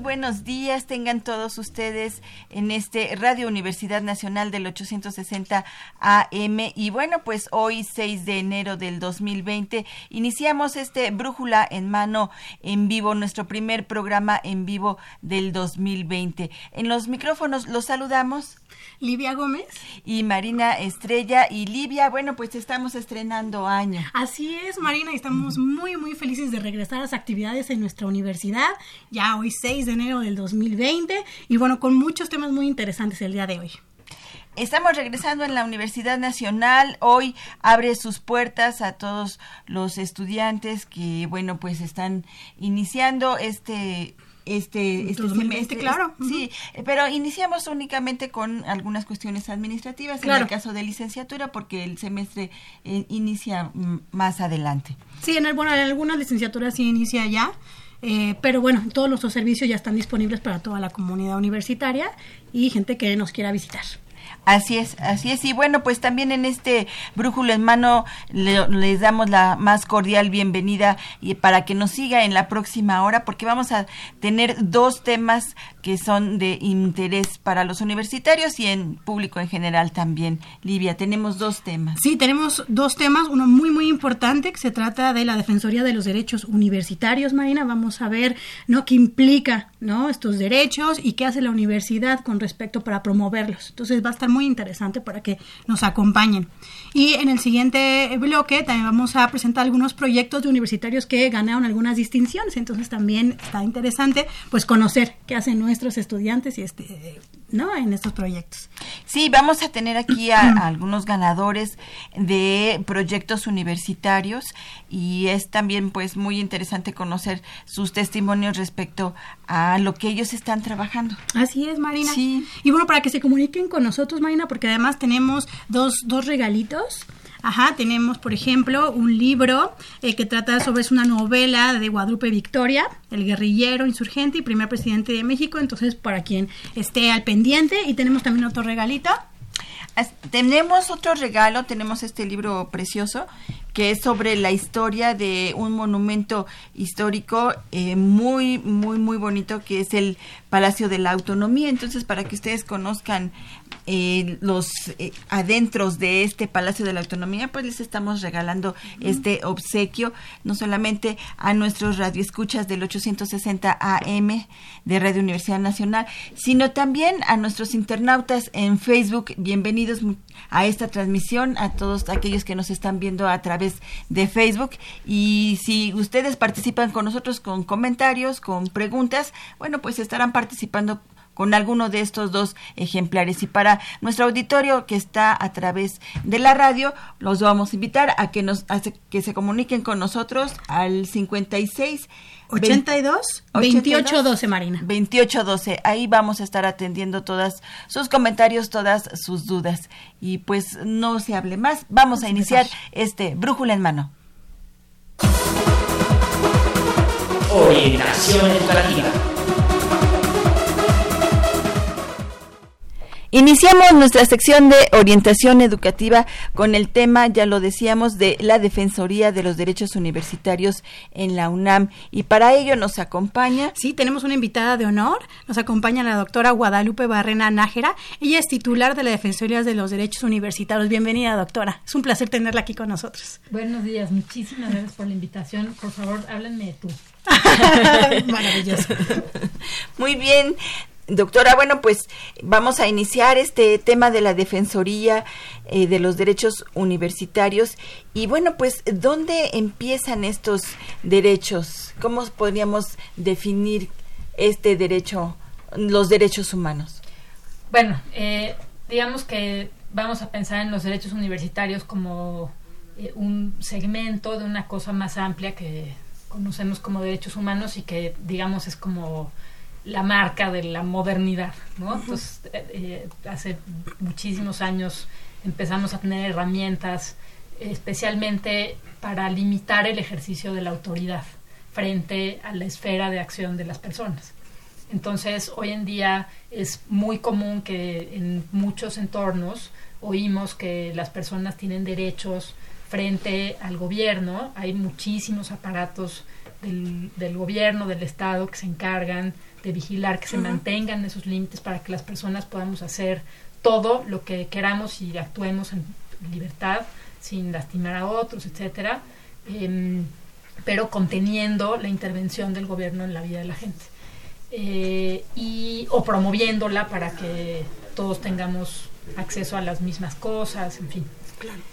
Buenos días tengan todos ustedes en este Radio Universidad Nacional del 860 AM. Y bueno, pues hoy 6 de enero del 2020 iniciamos este Brújula en mano en vivo, nuestro primer programa en vivo del 2020. En los micrófonos los saludamos. Livia Gómez. Y Marina Estrella. Y Livia, bueno, pues estamos estrenando año. Así es, Marina, y estamos muy, muy felices de regresar a las actividades en nuestra universidad, ya hoy 6 de enero del 2020, y bueno, con muchos temas muy interesantes el día de hoy. Estamos regresando en la Universidad Nacional. Hoy abre sus puertas a todos los estudiantes que, bueno, pues están iniciando este este, este semestre. Claro. Sí, pero iniciamos únicamente con algunas cuestiones administrativas en el caso de licenciatura porque el semestre eh, inicia más adelante. Sí, en, bueno, en algunas licenciaturas sí inicia ya. Eh, pero bueno, todos nuestros servicios ya están disponibles para toda la comunidad universitaria y gente que nos quiera visitar. Así es, así es. Y bueno, pues también en este Brújulo en Mano les damos la más cordial bienvenida y para que nos siga en la próxima hora, porque vamos a tener dos temas que son de interés para los universitarios y en público en general también. Livia, tenemos dos temas. Sí, tenemos dos temas. Uno muy, muy importante que se trata de la Defensoría de los Derechos Universitarios, Marina. Vamos a ver ¿no? qué implica ¿no? estos derechos y qué hace la universidad con respecto para promoverlos. Entonces va a estar muy interesante para que nos acompañen. Y en el siguiente bloque también vamos a presentar algunos proyectos de universitarios que ganaron algunas distinciones. Entonces también está interesante pues conocer qué hacen nuestros estudiantes y este ¿no? en estos proyectos. Sí, vamos a tener aquí a, algunos ganadores de proyectos universitarios y es también pues muy interesante conocer sus testimonios respecto a lo que ellos están trabajando. Así es, Marina. Sí. Y bueno, para que se comuniquen con nosotros, Marina, porque además tenemos dos, dos regalitos. Ajá, tenemos, por ejemplo, un libro eh, que trata sobre, es una novela de Guadalupe Victoria, el guerrillero insurgente y primer presidente de México, entonces para quien esté al pendiente, y tenemos también otro regalito. Tenemos otro regalo, tenemos este libro precioso que es sobre la historia de un monumento histórico eh, muy, muy, muy bonito que es el Palacio de la Autonomía. Entonces, para que ustedes conozcan eh, los eh, adentros de este Palacio de la Autonomía, pues les estamos regalando este obsequio, no solamente a nuestros radioescuchas del 860 AM de Radio Universidad Nacional, sino también a nuestros internautas en Facebook. Bienvenidos a esta transmisión, a todos aquellos que nos están viendo a través de Facebook. Y si ustedes participan con nosotros con comentarios, con preguntas, bueno, pues estarán participando con alguno de estos dos ejemplares. Y para nuestro auditorio que está a través de la radio, los vamos a invitar a que nos a que se comuniquen con nosotros al 56 82 28 12 Marina. 28 12. Ahí vamos a estar atendiendo todas sus comentarios, todas sus dudas. Y pues no se hable más. Vamos a iniciar este brújula en mano. Orientación educativa. Iniciamos nuestra sección de orientación educativa con el tema, ya lo decíamos, de la Defensoría de los Derechos Universitarios en la UNAM. Y para ello nos acompaña. Sí, tenemos una invitada de honor. Nos acompaña la doctora Guadalupe Barrena Nájera. Ella es titular de la Defensoría de los Derechos Universitarios. Bienvenida, doctora. Es un placer tenerla aquí con nosotros. Buenos días, muchísimas gracias por la invitación. Por favor, háblenme de tú. Maravilloso. Muy bien. Doctora, bueno, pues vamos a iniciar este tema de la Defensoría eh, de los Derechos Universitarios. Y bueno, pues, ¿dónde empiezan estos derechos? ¿Cómo podríamos definir este derecho, los derechos humanos? Bueno, eh, digamos que vamos a pensar en los derechos universitarios como eh, un segmento de una cosa más amplia que conocemos como derechos humanos y que, digamos, es como la marca de la modernidad, ¿no? Entonces, eh, eh, hace muchísimos años empezamos a tener herramientas especialmente para limitar el ejercicio de la autoridad frente a la esfera de acción de las personas. Entonces, hoy en día es muy común que en muchos entornos oímos que las personas tienen derechos frente al gobierno. Hay muchísimos aparatos del, del gobierno, del Estado, que se encargan de vigilar que se mantengan esos límites para que las personas podamos hacer todo lo que queramos y actuemos en libertad sin lastimar a otros, etcétera, em, pero conteniendo la intervención del gobierno en la vida de la gente. Eh, y o promoviéndola para que todos tengamos acceso a las mismas cosas, en fin.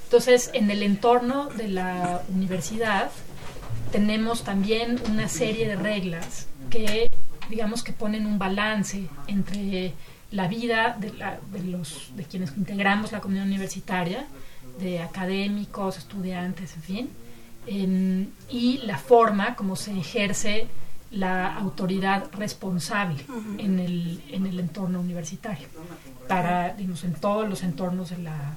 Entonces, en el entorno de la universidad tenemos también una serie de reglas que digamos que ponen un balance entre la vida de, la, de, los, de quienes integramos la comunidad universitaria, de académicos, estudiantes, en fin, y la forma como se ejerce la autoridad responsable en, el, en el entorno universitario, para, digamos, en todos los entornos de la,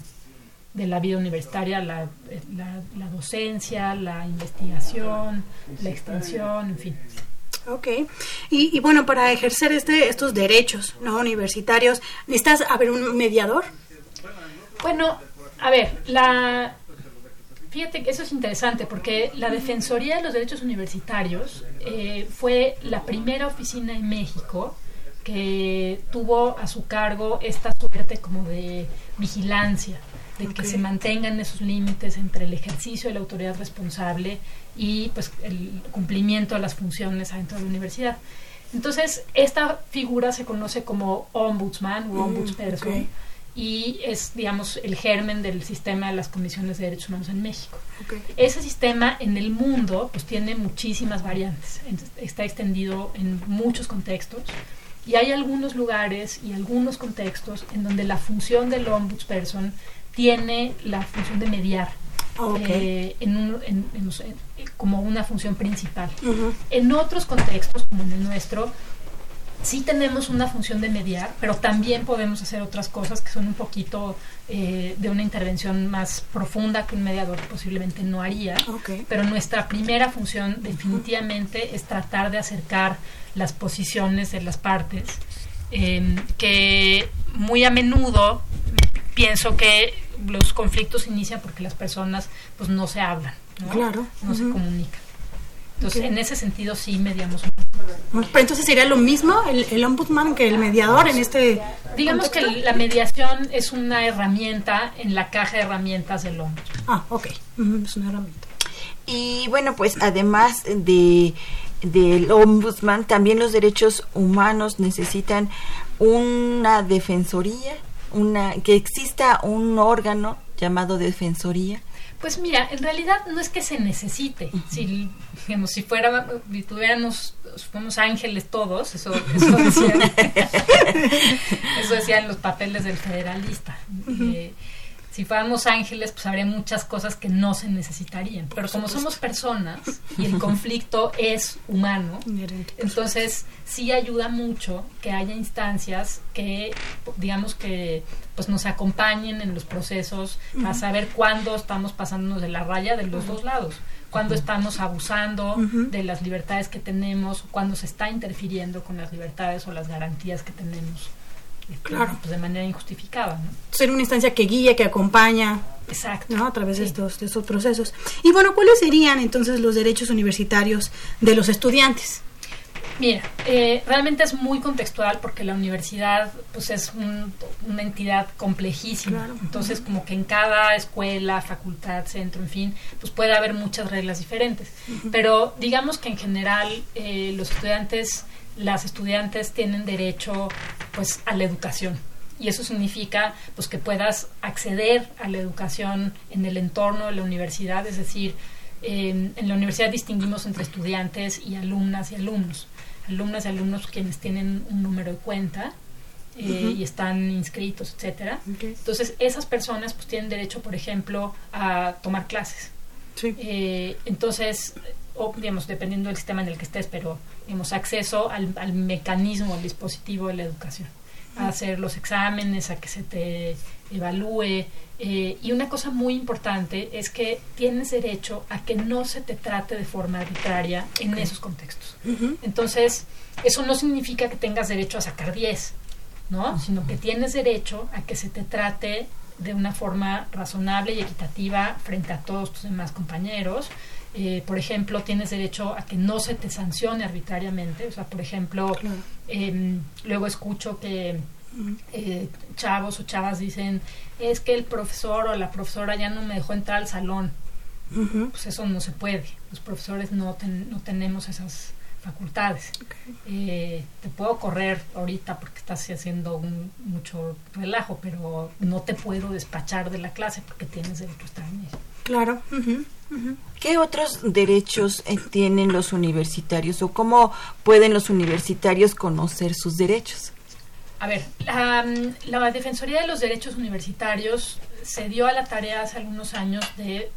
de la vida universitaria, la, la, la docencia, la investigación, la extensión, en fin. Ok. Y, y, bueno, para ejercer este, estos derechos no universitarios, ¿necesitas haber un mediador? Bueno, a ver, la... Fíjate que eso es interesante porque la Defensoría de los Derechos Universitarios eh, fue la primera oficina en México que tuvo a su cargo esta suerte como de vigilancia, de okay. que se mantengan esos límites entre el ejercicio de la autoridad responsable y pues el cumplimiento de las funciones dentro de la universidad. Entonces, esta figura se conoce como ombudsman o ombudsperson mm, okay. y es, digamos, el germen del sistema de las comisiones de derechos humanos en México. Okay. Ese sistema en el mundo pues tiene muchísimas variantes, está extendido en muchos contextos y hay algunos lugares y algunos contextos en donde la función del ombudsperson tiene la función de mediar okay. eh, en un, en, en, como una función principal. Uh -huh. En otros contextos, como en el nuestro, sí tenemos una función de mediar, pero también podemos hacer otras cosas que son un poquito eh, de una intervención más profunda que un mediador posiblemente no haría. Okay. Pero nuestra primera función definitivamente uh -huh. es tratar de acercar las posiciones de las partes, eh, que muy a menudo pienso que los conflictos inician porque las personas pues no se hablan, ¿no? Claro. No uh -huh. se comunican. Entonces, okay. en ese sentido sí mediamos. Pero entonces sería lo mismo el, el ombudsman que el mediador en este Digamos contexto? que la mediación es una herramienta en la caja de herramientas del ombudsman. Ah, ok. Uh -huh. Es una herramienta. Y bueno, pues además de del ombudsman, también los derechos humanos necesitan una defensoría una que exista un órgano llamado defensoría? Pues mira, en realidad no es que se necesite. Uh -huh. Si digamos, si fuera, si tuviéramos, fuéramos ángeles todos, eso, eso decían, eso decían los papeles del federalista. Uh -huh. eh, si fuéramos ángeles, pues habría muchas cosas que no se necesitarían. Pero como somos personas y el conflicto es humano, entonces sí ayuda mucho que haya instancias que, digamos que, pues nos acompañen en los procesos a saber cuándo estamos pasándonos de la raya de los dos lados. Cuando estamos abusando uh -huh. de las libertades que tenemos, cuando se está interfiriendo con las libertades o las garantías que tenemos Claro. pues, de manera injustificada. ¿no? Ser una instancia que guíe, que acompaña, Exacto. ¿no? A través de, estos, de estos procesos. Y bueno, ¿cuáles serían entonces los derechos universitarios de los estudiantes? Mira, eh, realmente es muy contextual porque la universidad pues es un- una entidad complejísima. Claro. Entonces, como que en cada escuela, facultad, centro, en fin, pues puede haber muchas reglas diferentes. Pero digamos que en general eh, los estudiantes, las estudiantes tienen derecho pues a la educación. Y eso significa pues que puedas acceder a la educación en el entorno de la universidad, es decir, eh, en la universidad distinguimos entre estudiantes y alumnas y alumnos. Alumnas y alumnos quienes tienen un número de cuenta eh, y están inscritos, etcétera. Entonces, esas personas pues tienen derecho, por ejemplo, a tomar clases. Sí. Eh, entonces, o, digamos, dependiendo del sistema en el que estés, pero digamos, acceso al, al mecanismo, al dispositivo de la educación, a hacer los exámenes, a que se te evalúe. eh, y una cosa muy importante es que tienes derecho a que no se te trate de forma arbitraria en esos contextos. Entonces, eso no significa que tengas derecho a sacar 10, ¿no? Sino que tienes derecho a que se te trate de una forma razonable y equitativa frente a todos tus demás compañeros. Eh, por ejemplo, tienes derecho a que no se te sancione arbitrariamente. O sea, por ejemplo, Claro. em, luego escucho que eh, chavos o chavas dicen, es que el profesor o la profesora ya no me dejó entrar al salón. Pues eso no se puede. Los profesores no, ten- no tenemos esas facultades. Eh, te puedo correr ahorita porque estás haciendo un, mucho relajo, pero no te puedo despachar de la clase porque tienes derecho a estar en ella. Claro. ¿Qué otros derechos eh, tienen los universitarios o cómo pueden los universitarios conocer sus derechos? A ver, la, la Defensoría de los Derechos Universitarios se dio a la tarea hace algunos años de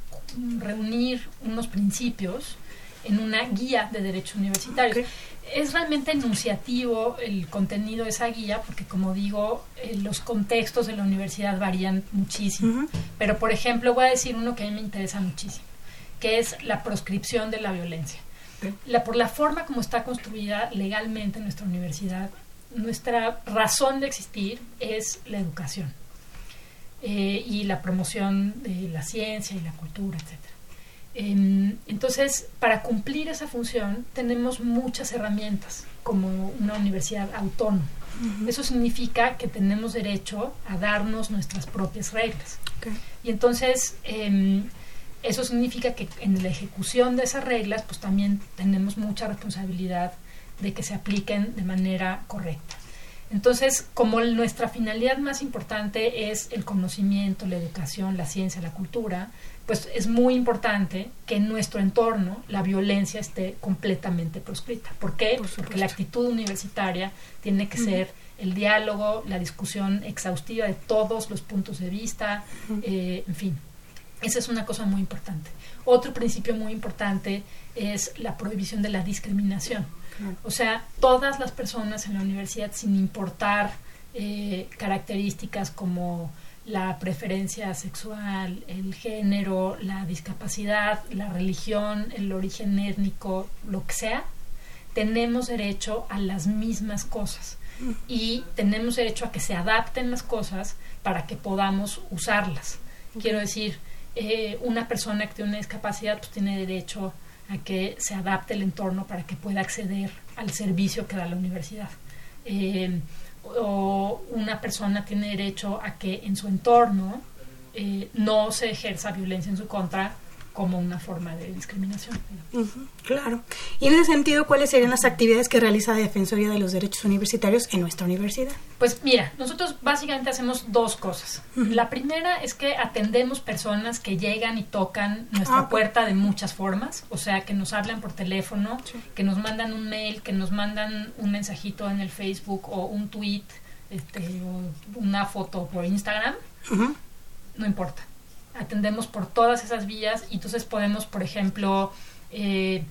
reunir unos principios en una guía de derechos universitarios. Es realmente enunciativo el contenido de esa guía porque, como digo, eh, los contextos de la universidad varían muchísimo. Pero, por ejemplo, voy a decir uno que a mí me interesa muchísimo, que es la proscripción de la violencia. La, por la forma como está construida legalmente nuestra universidad, nuestra razón de existir es la educación eh, y la promoción de la ciencia y la cultura, etc. entonces, para cumplir esa función tenemos muchas herramientas como una universidad autónoma. Eso significa que tenemos derecho a darnos nuestras propias reglas. Y entonces, eh, eso significa que en la ejecución de esas reglas, pues también tenemos mucha responsabilidad de que se apliquen de manera correcta. Entonces, como nuestra finalidad más importante es el conocimiento, la educación, la ciencia, la cultura, pues es muy importante que en nuestro entorno la violencia esté completamente proscrita. ¿Por qué? Por Porque la actitud universitaria tiene que ser el diálogo, la discusión exhaustiva de todos los puntos de vista, eh, en fin. Esa es una cosa muy importante. Otro principio muy importante es la prohibición de la discriminación. O sea, todas las personas en la universidad, sin importar eh, características como la preferencia sexual, el género, la discapacidad, la religión, el origen étnico, lo que sea, tenemos derecho a las mismas cosas y tenemos derecho a que se adapten las cosas para que podamos usarlas. Quiero decir, eh, una persona que tiene una discapacidad pues tiene derecho a que se adapte el entorno para que pueda acceder al servicio que da la universidad. Eh, o una persona tiene derecho a que en su entorno eh, no se ejerza violencia en su contra como una forma de discriminación. Claro. Y en ese sentido, ¿cuáles serían las actividades que realiza la Defensoría de los Derechos Universitarios en nuestra universidad? Pues mira, nosotros básicamente hacemos dos cosas. La primera es que atendemos personas que llegan y tocan nuestra Ah, puerta de muchas formas, o sea, que nos hablan por teléfono, que nos mandan un mail, que nos mandan un mensajito en el Facebook o un tweet, este, o una foto por Instagram, no importa. Atendemos por todas esas vías y entonces podemos, por ejemplo, eh,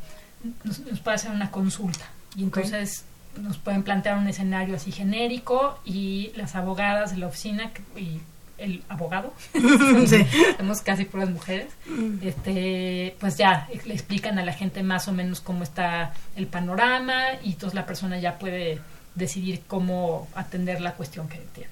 nos, nos puede hacer una consulta y entonces nos pueden plantear un escenario así genérico y las abogadas de la oficina y el abogado, Sí. tenemos casi puras mujeres, este, pues ya le explican a la gente más o menos cómo está el panorama y entonces la persona ya puede decidir cómo atender la cuestión que tiene.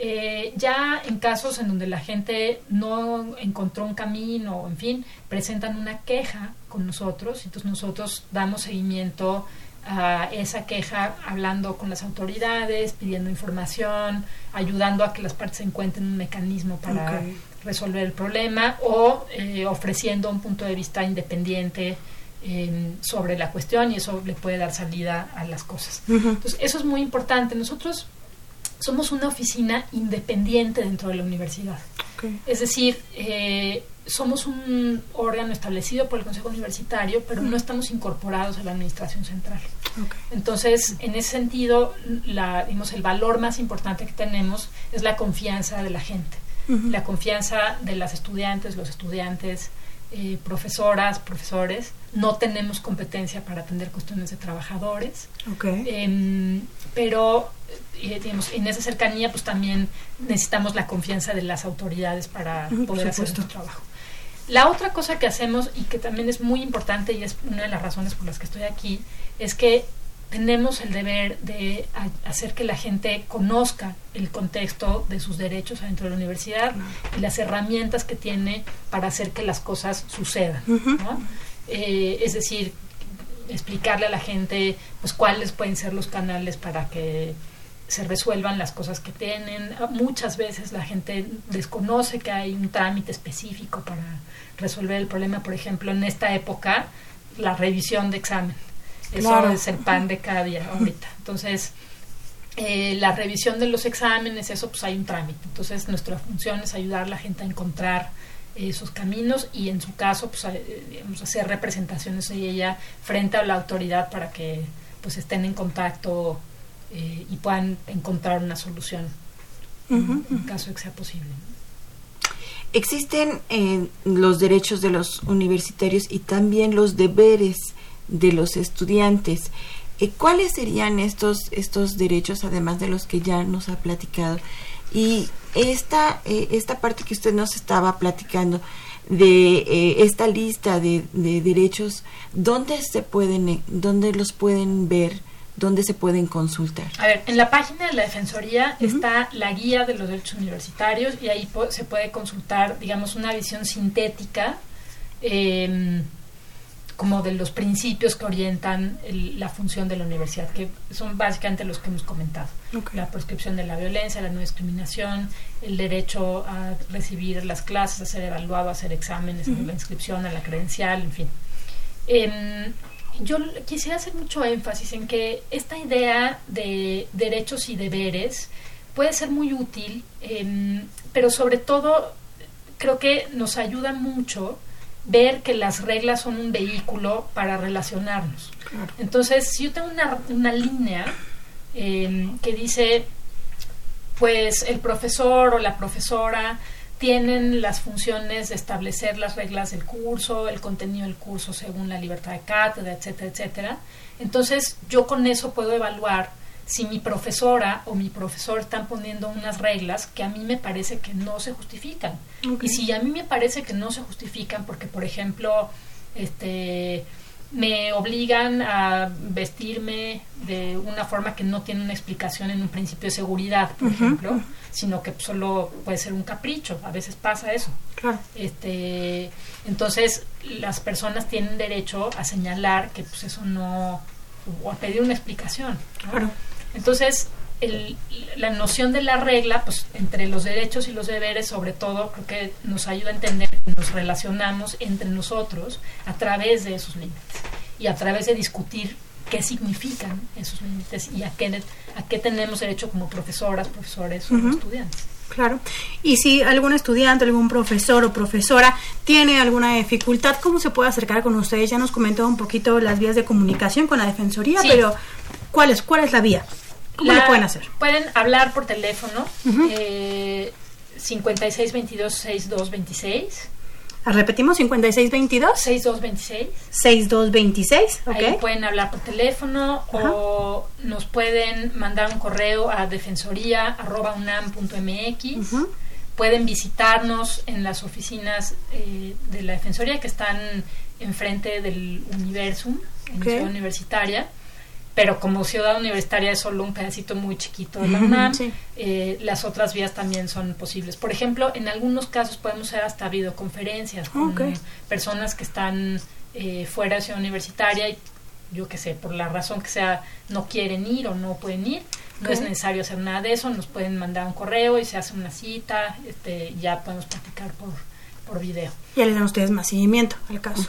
Eh, ya en casos en donde la gente no encontró un camino, en fin, presentan una queja con nosotros, entonces nosotros damos seguimiento a esa queja hablando con las autoridades, pidiendo información, ayudando a que las partes encuentren un mecanismo para resolver el problema o eh, ofreciendo un punto de vista independiente eh, sobre la cuestión y eso le puede dar salida a las cosas. Entonces, eso es muy importante. Nosotros somos una oficina independiente dentro de la universidad. Es decir, eh, somos un órgano establecido por el Consejo Universitario, pero no estamos incorporados a la Administración Central. Entonces, en ese sentido, la, digamos, el valor más importante que tenemos es la confianza de la gente, la confianza de las estudiantes, los estudiantes, eh, profesoras, profesores. No tenemos competencia para atender cuestiones de trabajadores. Em, pero eh, digamos, en esa cercanía pues también necesitamos la confianza de las autoridades para poder hacer nuestro trabajo. La otra cosa que hacemos y que también es muy importante y es una de las razones por las que estoy aquí es que tenemos el deber de hacer que la gente conozca el contexto de sus derechos dentro de la universidad y las herramientas que tiene para hacer que las cosas sucedan. Eh, es decir, explicarle a la gente pues cuáles pueden ser los canales para que se resuelvan las cosas que tienen. Muchas veces la gente desconoce que hay un trámite específico para resolver el problema. Por ejemplo, en esta época, la revisión de examen. Eso es el pan de cada día ahorita. Entonces, eh, la revisión de los exámenes, eso pues hay un trámite. Entonces, nuestra función es ayudar a la gente a encontrar esos caminos y en su caso, pues, eh, hacer representaciones de ella frente a la autoridad para que pues estén en contacto eh, y puedan encontrar una solución en, caso de que sea posible. Existen eh, los derechos de los universitarios y también los deberes de los estudiantes. Eh, ¿Cuáles serían estos, estos derechos, además de los que ya nos ha platicado? Y esta, esta parte que usted nos estaba platicando de esta lista de, de, derechos, ¿dónde se pueden, dónde los pueden ver? ¿Dónde se pueden consultar? A ver, en la página de la Defensoría está la guía de los derechos universitarios y ahí se puede consultar, digamos, una visión sintética em, como de los principios que orientan la función de la universidad, que son básicamente los que hemos comentado. La proscripción de la violencia, la no discriminación, el derecho a recibir las clases, a ser evaluado, a hacer exámenes, la inscripción, a la credencial, en fin. Em, yo quisiera hacer mucho énfasis en que esta idea de derechos y deberes puede ser muy útil, em, pero sobre todo creo que nos ayuda mucho ver que las reglas son un vehículo para relacionarnos. Entonces, si yo tengo una, una línea em, que dice, pues el profesor o la profesora tienen las funciones de establecer las reglas del curso, el contenido del curso según la libertad de cátedra, etcétera, etcétera. Entonces, yo con eso puedo evaluar si mi profesora o mi profesor están poniendo unas reglas que a mí me parece que no se justifican. Y si a mí me parece que no se justifican porque, por ejemplo, este me obligan a vestirme de una forma que no tiene una explicación en un principio de seguridad, por ejemplo, sino que solo puede ser un capricho, a veces pasa eso. Este, entonces, las personas tienen derecho a señalar que pues eso no o a pedir una explicación. Entonces, el, la noción de la regla, pues entre los derechos y los deberes, sobre todo, creo que nos ayuda a entender que nos relacionamos entre nosotros a través de esos límites y a través de discutir qué significan esos límites y a qué, a qué tenemos derecho como profesoras, profesores o estudiantes. Claro. Y si algún estudiante, algún profesor o profesora tiene alguna dificultad, ¿cómo se puede acercar con ustedes? Ya nos comentó un poquito las vías de comunicación con la Defensoría, pero ¿cuál es, ¿cuál es la vía? ¿Cómo lo pueden hacer? Pueden hablar por teléfono, eh, 5622-6226. Repetimos, 5622. 6226. 6226, ok. Ahí pueden hablar por teléfono o nos pueden mandar un correo a defensoría.unam.mx. Pueden visitarnos en las oficinas eh, de la Defensoría que están enfrente del Universum, en la ciudad universitaria pero como ciudad universitaria es solo un pedacito muy chiquito de la UNAM, Sí. eh, las otras vías también son posibles. Por ejemplo, en algunos casos podemos hacer hasta videoconferencias con personas que están eh, fuera de ciudad universitaria y yo qué sé, por la razón que sea, no quieren ir o no pueden ir. No es necesario hacer nada de eso, nos pueden mandar un correo y se hace una cita, este, ya podemos platicar por, por video. Ya les dan ustedes más seguimiento al caso.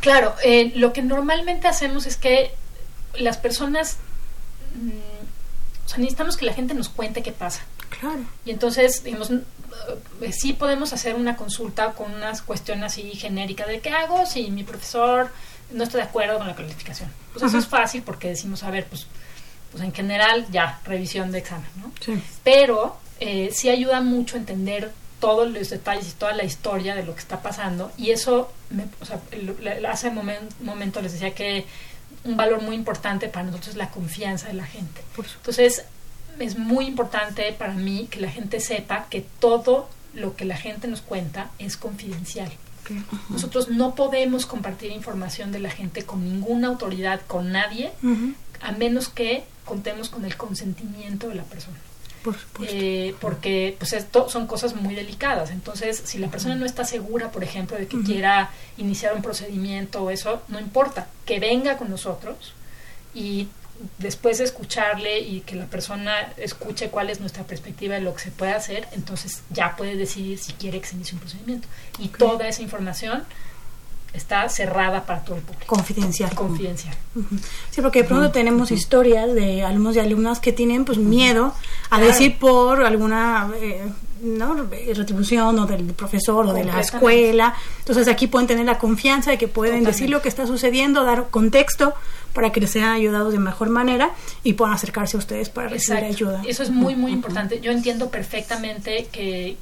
Claro, eh, lo que normalmente hacemos es que las personas, mm, o sea, necesitamos que la gente nos cuente qué pasa. Claro. Y entonces, digamos, eh, sí podemos hacer una consulta con unas cuestiones así genéricas de qué hago si mi profesor no está de acuerdo con la calificación. Pues eso es fácil porque decimos, a ver, pues, pues en general ya, revisión de examen, ¿no? Sí. pero eh, sí ayuda mucho a entender todos los detalles y toda la historia de lo que está pasando y eso, me- o sea, el- el- hace momen- momento les decía que un valor muy importante para nosotros es la confianza de la gente. Por supuesto. Entonces, es muy importante para mí que la gente sepa que todo lo que la gente nos cuenta es confidencial. Nosotros no podemos compartir información de la gente con ninguna autoridad, con nadie, a menos que contemos con el consentimiento de la persona. Por. Eh, porque pues esto son cosas muy delicadas. Entonces, si la persona no está segura, por ejemplo, de que quiera iniciar un procedimiento o eso, no importa, que venga con nosotros y después de escucharle y que la persona escuche cuál es nuestra perspectiva de lo que se puede hacer, entonces ya puede decidir si quiere que se inicie un procedimiento. Y toda esa información está cerrada para todo el público. Confidencial. Confidencial. Sí, porque de pronto tenemos historias de alumnos y alumnas que tienen pues miedo a decir por alguna eh, ¿no? Retribución o del profesor o de la escuela. Entonces aquí pueden tener la confianza de que pueden Totalmente. decir lo que está sucediendo, dar contexto para que les sean ayudados de mejor manera y puedan acercarse a ustedes para recibir Exacto. ayuda. Eso es muy, muy importante. Yo entiendo perfectamente que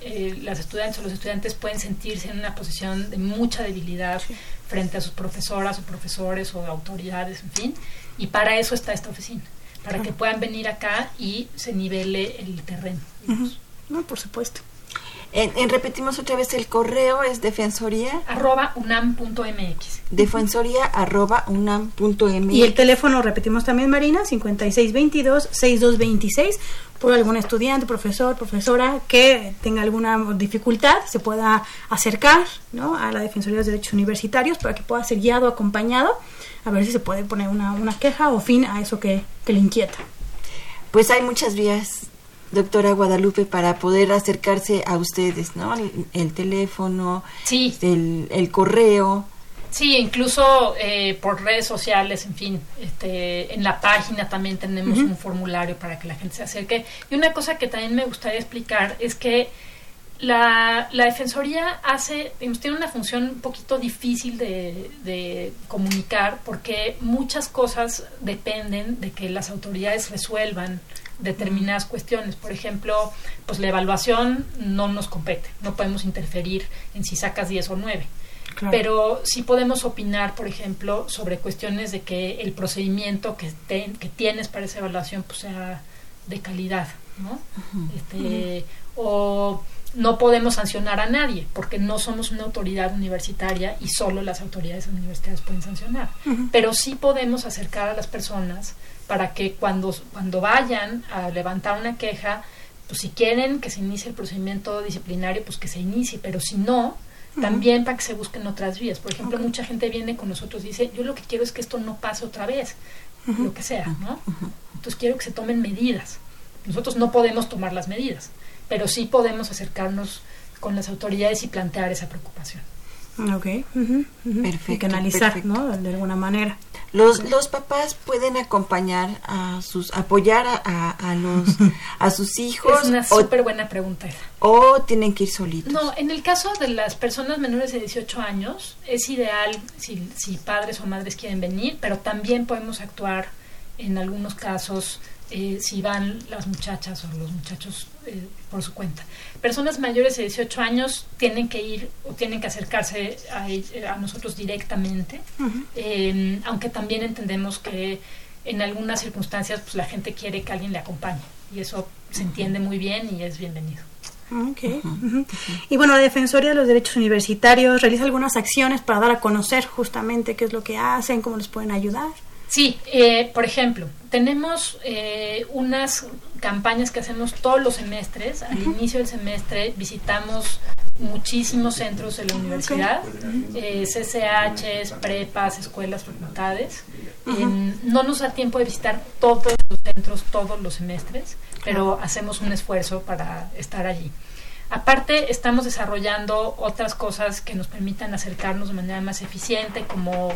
eh, las estudiantes o los estudiantes pueden sentirse en una posición de mucha debilidad frente a sus profesoras o profesores o autoridades, en fin. Y para eso está esta oficina, para que puedan venir acá y se nivele el terreno. No, por supuesto. En, en- repetimos otra vez el correo es defensoría Arroba unam.mx. defensoría arroba unam punto mx. Y el teléfono, repetimos también, Marina, 5622-6226, por algún estudiante, profesor, profesora que tenga alguna dificultad, se pueda acercar ¿no? a la Defensoría de los Derechos Universitarios para que pueda ser guiado, acompañado, a ver si se puede poner una, una queja o fin a eso que, que le inquieta. Pues hay muchas vías, doctora Guadalupe, para poder acercarse a ustedes, ¿no? El, el teléfono, Sí, el, el correo. Sí, incluso eh, por redes sociales, en fin, este, en la página también tenemos un formulario para que la gente se acerque. Y una cosa que también me gustaría explicar es que la, la Defensoría hace, digamos, tiene una función un poquito difícil de, de comunicar porque muchas cosas dependen de que las autoridades resuelvan determinadas cuestiones. Por ejemplo, pues la evaluación no nos compete, no podemos interferir en si sacas 10 o 9 Claro. pero sí podemos opinar, por ejemplo, sobre cuestiones de que el procedimiento que, te- que tienes para esa evaluación pues, sea de calidad, ¿no? Este, O no podemos sancionar a nadie, porque no somos una autoridad universitaria y solo las autoridades universitarias pueden sancionar. Pero sí podemos acercar a las personas para que cuando, cuando vayan a levantar una queja, pues si quieren que se inicie el procedimiento disciplinario, pues que se inicie, pero si no, también para que se busquen otras vías. Por ejemplo, mucha gente viene con nosotros y dice, yo lo que quiero es que esto no pase otra vez, lo que sea, ¿no? Entonces quiero que se tomen medidas. Nosotros no podemos tomar las medidas, pero sí podemos acercarnos con las autoridades y plantear esa preocupación. Ok. ujú. Perfecto, Hay que analizar, perfecto. ¿no? De alguna manera. Los, los papás pueden acompañar a sus, apoyar a, a, a los, a sus hijos Es una o, súper buena pregunta esa. o tienen que ir solitos. No, en el caso de las personas menores de 18 años, es ideal si, si padres o madres quieren venir, pero también podemos actuar en algunos casos eh, si van las muchachas o los muchachos eh, por su cuenta. Personas mayores de 18 años tienen que ir o tienen que acercarse a, ell- a nosotros directamente, eh, aunque también entendemos que en algunas circunstancias pues, la gente quiere que alguien le acompañe y eso se entiende muy bien y es bienvenido. Ok. ujú. Y bueno, la Defensoría de los Derechos Universitarios realiza algunas acciones para dar a conocer justamente qué es lo que hacen, cómo les pueden ayudar. Sí, eh, por ejemplo, tenemos eh, unas campañas que hacemos todos los semestres. Al inicio del semestre visitamos muchísimos centros de la universidad, eh, CCHs, prepas, escuelas, facultades. No nos da tiempo de visitar todos los centros todos los semestres, pero hacemos un esfuerzo para estar allí. Aparte, estamos desarrollando otras cosas que nos permitan acercarnos de manera más eficiente, como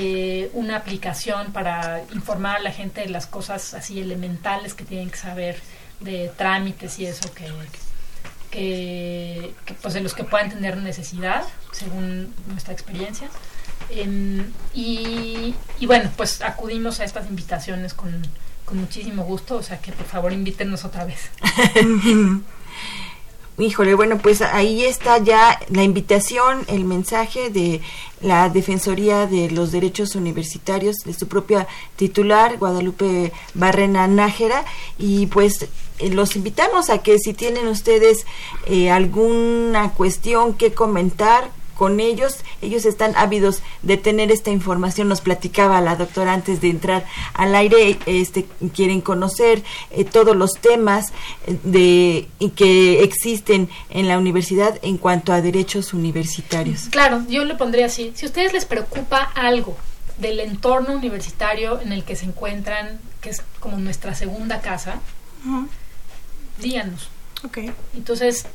eh, una aplicación para informar a la gente de las cosas así elementales que tienen que saber de trámites y eso que, que, pues de los que puedan tener necesidad según nuestra experiencia. Em, y, y, bueno pues acudimos a estas invitaciones con, con muchísimo gusto o sea que por favor invítenos otra vez Híjole, bueno, pues ahí está ya la invitación, el mensaje de la Defensoría de los Derechos Universitarios, de su propia titular, Guadalupe Barrena Nájera, y pues eh, los invitamos a que si tienen ustedes eh, alguna cuestión que comentar, con ellos. Ellos están ávidos de tener esta información. Nos platicaba la doctora antes de entrar al aire. Este, quieren conocer eh, todos los temas eh, de que existen en la universidad en cuanto a derechos universitarios. Claro, yo le pondría así. Si a ustedes les preocupa algo del entorno universitario en el que se encuentran, que es como nuestra segunda casa, díganos. Okay. Entonces,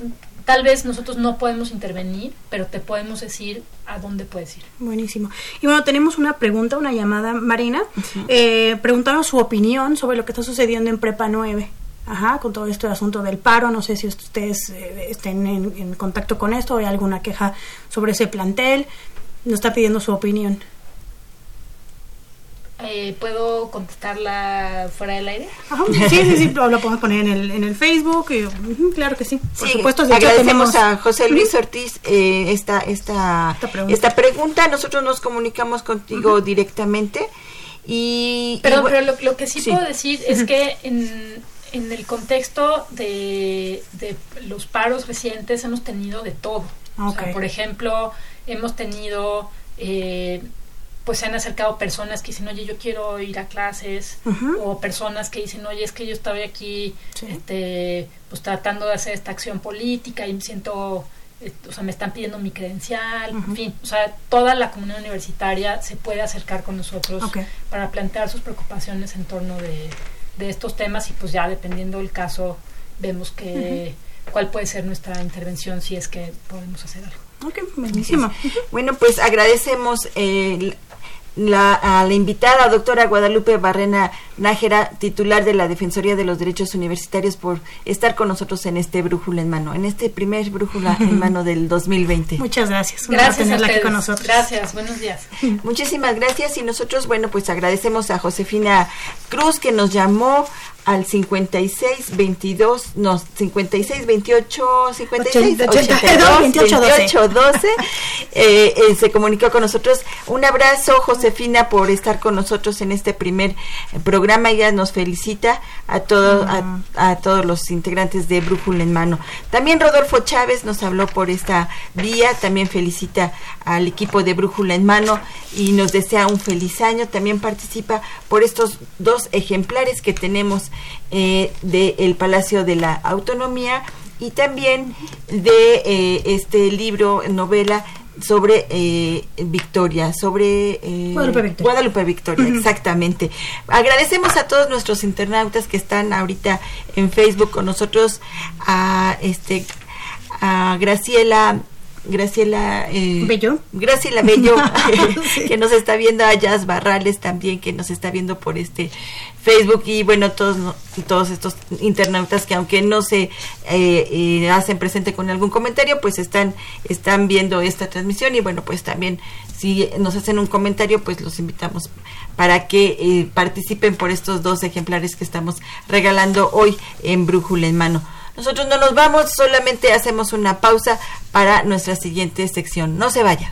Tal vez nosotros no podemos intervenir, pero te podemos decir a dónde puedes ir. Buenísimo. Y bueno, tenemos una pregunta, una llamada, Marina. Eh, preguntaron su opinión sobre lo que está sucediendo en Prepa 9. Ajá, con todo este asunto del paro, no sé si ustedes eh, estén en, en, contacto con esto o hay alguna queja sobre ese plantel. Nos está pidiendo su opinión. Eh, ¿Puedo contestarla fuera del aire? sí, sí, sí, lo podemos poner en el, en el Facebook. claro que sí. Por supuesto, agradecemos a José Luis Ortiz eh, esta, esta, esta pregunta. Nosotros nos comunicamos contigo directamente. Y, pero, pero lo, que sí, puedo decir es que en, en el contexto de, de, los paros recientes hemos tenido de todo. por ejemplo, hemos tenido eh, pues se han acercado personas que dicen, oye, yo quiero ir a clases, o personas que dicen, oye, es que yo estaba aquí, este, pues tratando de hacer esta acción política y me siento, eh, o sea, me están pidiendo mi credencial, en fin, o sea, toda la comunidad universitaria se puede acercar con nosotros para plantear sus preocupaciones en torno de, de, estos temas y pues ya dependiendo del caso vemos que cuál puede ser nuestra intervención si es que podemos hacer algo. Ok, buenísimo. Bueno, pues agradecemos eh, la, a la invitada, doctora Guadalupe Barrena Nájera, titular de la Defensoría de los Derechos Universitarios, por estar con nosotros en este Brújula en Mano, en este primer Brújula en Mano del 2020. Muchas gracias. Gracias a aquí con nosotros. Gracias, buenos días. Muchísimas gracias y nosotros, bueno, pues agradecemos a Josefina Cruz que nos llamó al 56 22 no 56 28 56 82, 28, 12, eh, eh, se comunicó con nosotros. Un abrazo Josefina por estar con nosotros en este primer programa. Ella nos felicita a todos a, todos los integrantes de Brújula en Mano. También Rodolfo Chávez nos habló por esta vía. También felicita al equipo de Brújula en Mano y nos desea un feliz año. También participa por estos dos ejemplares que tenemos eh, del Palacio de la Autonomía y también de eh, este libro, novela sobre eh, Victoria, sobre eh, Guadalupe Guadalupe Victoria, exactamente. Agradecemos a todos nuestros internautas que están ahorita en Facebook con nosotros, a este a Graciela Graciela eh, Bello. Graciela Bello, que nos está viendo, a Jazz Barrales también, que nos está viendo por este Facebook y bueno, todos, todos estos internautas que aunque no se eh, eh, hacen presente con algún comentario, pues están, están viendo esta transmisión y bueno, pues también si nos hacen un comentario, pues los invitamos para que eh, participen por estos dos ejemplares que estamos regalando hoy en Brújula en Mano. Nosotros no nos vamos, solamente hacemos una pausa para nuestra siguiente sección. No se vaya.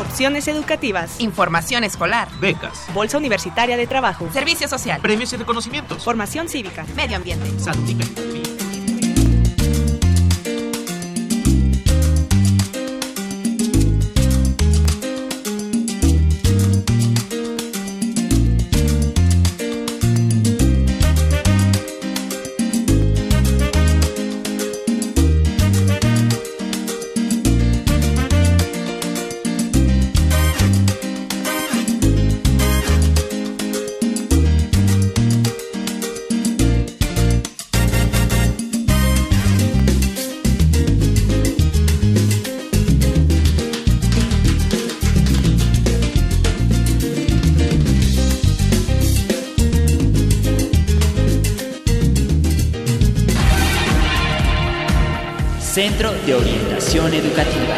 opciones educativas, información escolar, becas, bolsa universitaria de trabajo, servicio social, premios y reconocimientos, formación cívica, medio ambiente, salud y Centro de Orientación Educativa.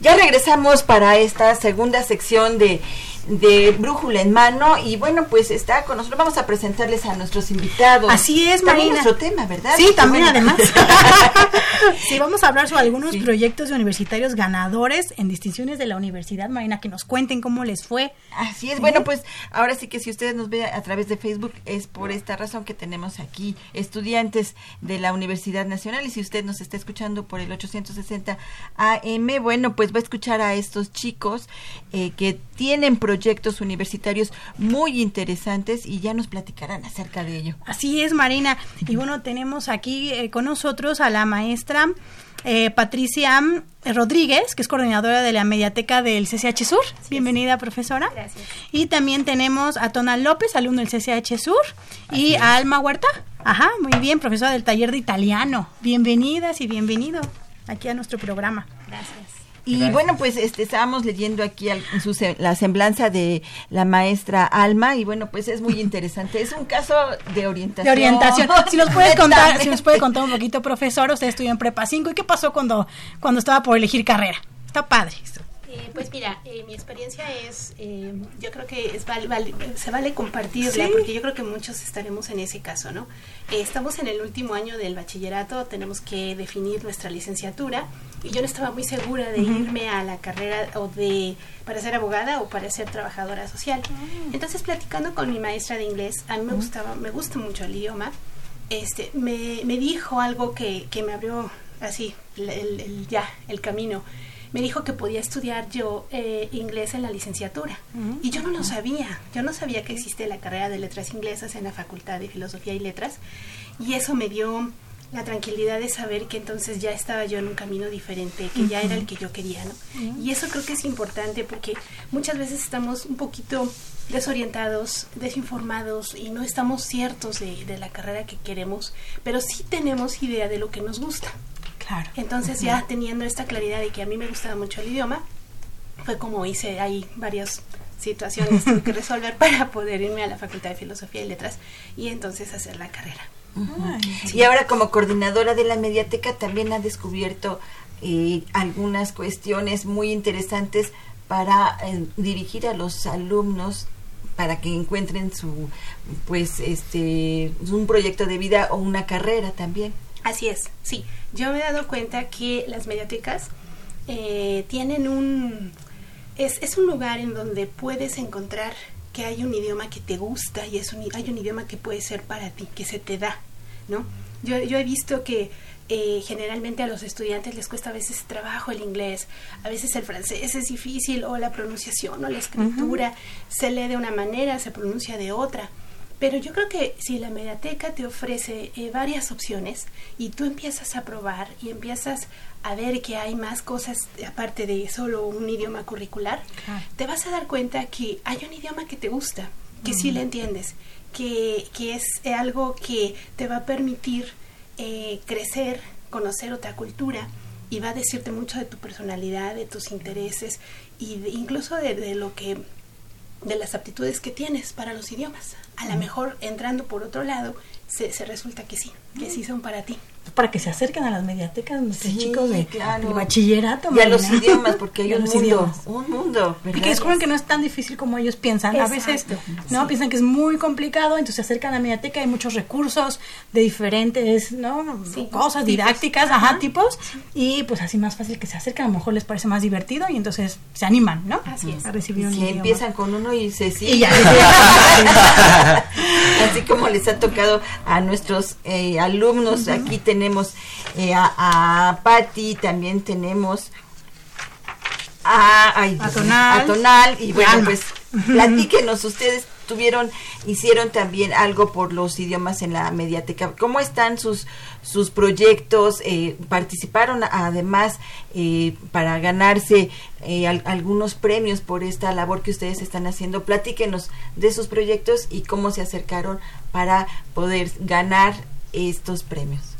Ya regresamos para esta segunda sección de de Brújula en Mano y bueno, pues está con nosotros. Vamos a presentarles a nuestros invitados. Así es, también nuestro tema, ¿verdad? Sí, también además. sí, vamos a hablar sobre algunos proyectos universitarios ganadores en distinciones de la Universidad Marina, que nos cuenten cómo les fue. Así es, bueno, pues ahora sí que si ustedes nos ven a través de Facebook es por esta razón que tenemos aquí estudiantes de la Universidad Nacional y si usted nos está escuchando por el 860 AM, bueno, pues va a escuchar a estos chicos eh, que tienen proyectos proyectos universitarios muy interesantes y ya nos platicarán acerca de ello. Así es, Marina. Y bueno, tenemos aquí eh, con nosotros a la maestra eh, Patricia Rodríguez, que es coordinadora de la mediateca del CCH Sur. Bienvenida, profesora. Gracias. Y también tenemos a Tona López, alumno del CCH Sur, y a Alma Huerta. Ajá, muy bien, profesora del taller de italiano. Bienvenidas y bienvenido aquí a nuestro programa. Gracias. Y bueno, pues este, estábamos leyendo aquí la semblanza de la maestra Alma y bueno, pues es muy interesante. Es un caso de orientación. De orientación. Si nos puede contar, si nos puede contar un poquito, profesor, usted estudió en Prepa 5 y qué pasó cuando, cuando estaba por elegir carrera. Está padre esto. Eh, pues mira, eh, mi experiencia es, eh, yo creo que es se vale compartirla, porque yo creo que muchos estaremos en ese caso, ¿no? estamos en el último año del bachillerato, tenemos que definir nuestra licenciatura y yo no estaba muy segura de irme a la carrera o de para ser abogada o para ser trabajadora social. Ah. Entonces platicando con mi maestra de inglés, a mí me gustaba, me gusta mucho el idioma. Este, me, me dijo algo que, que me abrió así el, ya el camino me dijo que podía estudiar yo eh, inglés en la licenciatura. Y yo no lo sabía. Yo no sabía que existe la carrera de letras inglesas en la Facultad de Filosofía y Letras. Y eso me dio la tranquilidad de saber que entonces ya estaba yo en un camino diferente, que ya era el que yo quería, ¿no? Y eso creo que es importante porque muchas veces estamos un poquito desorientados, desinformados y no estamos ciertos de, de la carrera que queremos, pero sí tenemos idea de lo que nos gusta. Entonces ya teniendo esta claridad de que a mí me gustaba mucho el idioma, fue como hice ahí varias situaciones que resolver para poder irme a la Facultad de Filosofía y Letras y entonces hacer la carrera. Y ahora como coordinadora de la mediateca también ha descubierto eh, algunas cuestiones muy interesantes para eh, dirigir a los alumnos para que encuentren su pues este un proyecto de vida o una carrera también. Así es, sí. Yo me he dado cuenta que las mediatecas eh, tienen un... Es, es, un lugar en donde puedes encontrar que hay un idioma que te gusta y es un, hay un idioma que puede ser para ti, que se te da, ¿no? Yo, yo he visto que eh, generalmente a los estudiantes les cuesta a veces trabajo el inglés, a veces el francés es difícil o la pronunciación o la escritura se lee de una manera, se pronuncia de otra. Pero yo creo que si la mediateca te ofrece eh, varias opciones y tú empiezas a probar y empiezas a ver que hay más cosas aparte de solo un idioma curricular, te vas a dar cuenta que hay un idioma que te gusta, que sí le entiendes, que, que es algo que te va a permitir eh, crecer, conocer otra cultura y va a decirte mucho de tu personalidad, de tus intereses y incluso de, de lo que de las aptitudes que tienes para los idiomas. A lo mejor entrando por otro lado, se, se resulta que sí, que sí son para ti para que se acerquen a las mediatecas nuestros chicos de, bachillerato. Y a los idiomas, porque hay un mundo, idiomas. un mundo. Y que descubren que no es tan difícil como ellos piensan. A veces, ¿no? Piensan que es muy complicado, entonces se acercan a la mediateca, hay muchos recursos de diferentes, ¿no? Cosas didácticas, ajá, tipos, y pues así más fácil que se acerquen, a lo mejor les parece más divertido y entonces se animan, ¿no? Así es. A recibir un idioma. empiezan con uno y se siguen. así como les ha tocado a nuestros eh, alumnos, aquí tenemos eh, a, a Patti, también tenemos a, a, Tonal. y bueno, pues platíquenos, ustedes tuvieron, hicieron también algo por los idiomas en la mediateca. ¿Cómo están sus, sus proyectos? Eh, ¿Participaron además eh, para ganarse algunos premios por esta labor que ustedes están haciendo? Platíquenos de sus proyectos y cómo se acercaron para poder ganar estos premios.